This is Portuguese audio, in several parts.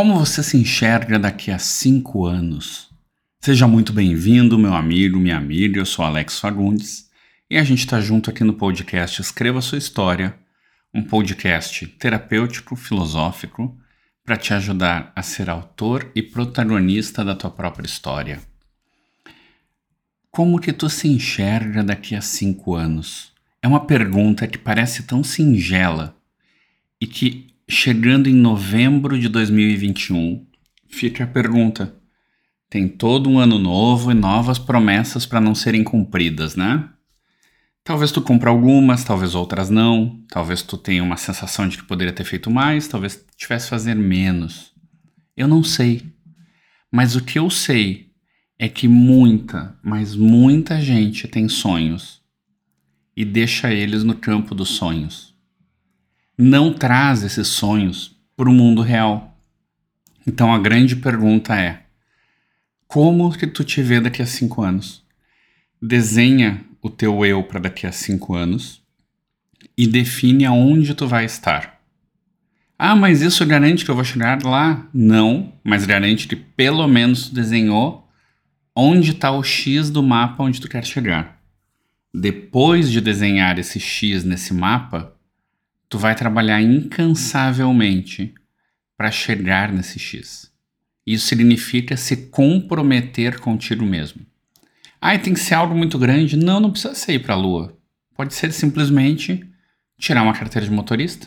Como você se enxerga daqui a cinco anos? Seja muito bem-vindo, meu amigo, minha amiga. Eu sou Alex Fagundes e a gente está junto aqui no podcast Escreva Sua História, um podcast terapêutico, filosófico, para te ajudar a ser autor e protagonista da tua própria história. Como que tu se enxerga daqui a cinco anos? É uma pergunta que parece tão singela e que chegando em novembro de 2021, fica a pergunta: tem todo um ano novo e novas promessas para não serem cumpridas, né? Talvez tu compre algumas, talvez outras não. Talvez tu tenha uma sensação de que poderia ter feito mais, talvez tivesse fazer menos. Eu não sei. Mas o que eu sei é que muita, mas muita gente tem sonhos e deixa eles no campo dos sonhos não traz esses sonhos para o mundo real. Então a grande pergunta é: como que tu te vê daqui a cinco anos? Desenha o teu eu para daqui a cinco anos e define aonde tu vai estar. Ah, mas isso garante que eu vou chegar lá? Não, mas garante que pelo menos tu desenhou onde está o X do mapa onde tu quer chegar. Depois de desenhar esse X nesse mapa, tu vai trabalhar incansavelmente para chegar nesse X. Isso significa se comprometer contigo mesmo. Ah, tem que ser algo muito grande? Não, não precisa ser ir para a Lua. Pode ser simplesmente tirar uma carteira de motorista.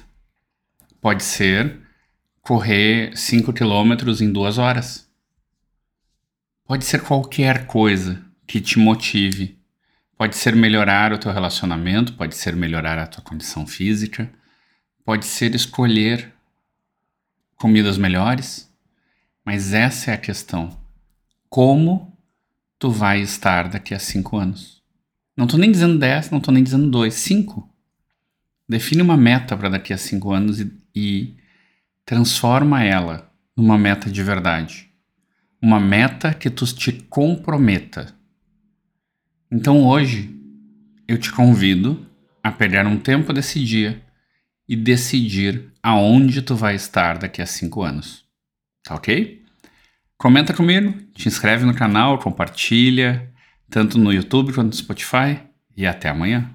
Pode ser correr 5 quilômetros em duas horas. Pode ser qualquer coisa que te motive. Pode ser melhorar o teu relacionamento, pode ser melhorar a tua condição física, pode ser escolher comidas melhores, mas essa é a questão. Como tu vai estar daqui a cinco anos? Não estou nem dizendo dez, não estou nem dizendo dois, cinco. Define uma meta para daqui a cinco anos e, e transforma ela numa meta de verdade. Uma meta que tu te comprometa. Então hoje eu te convido a pegar um tempo desse dia e decidir aonde tu vai estar daqui a cinco anos. Tá ok? Comenta comigo, te inscreve no canal, compartilha, tanto no YouTube quanto no Spotify, e até amanhã.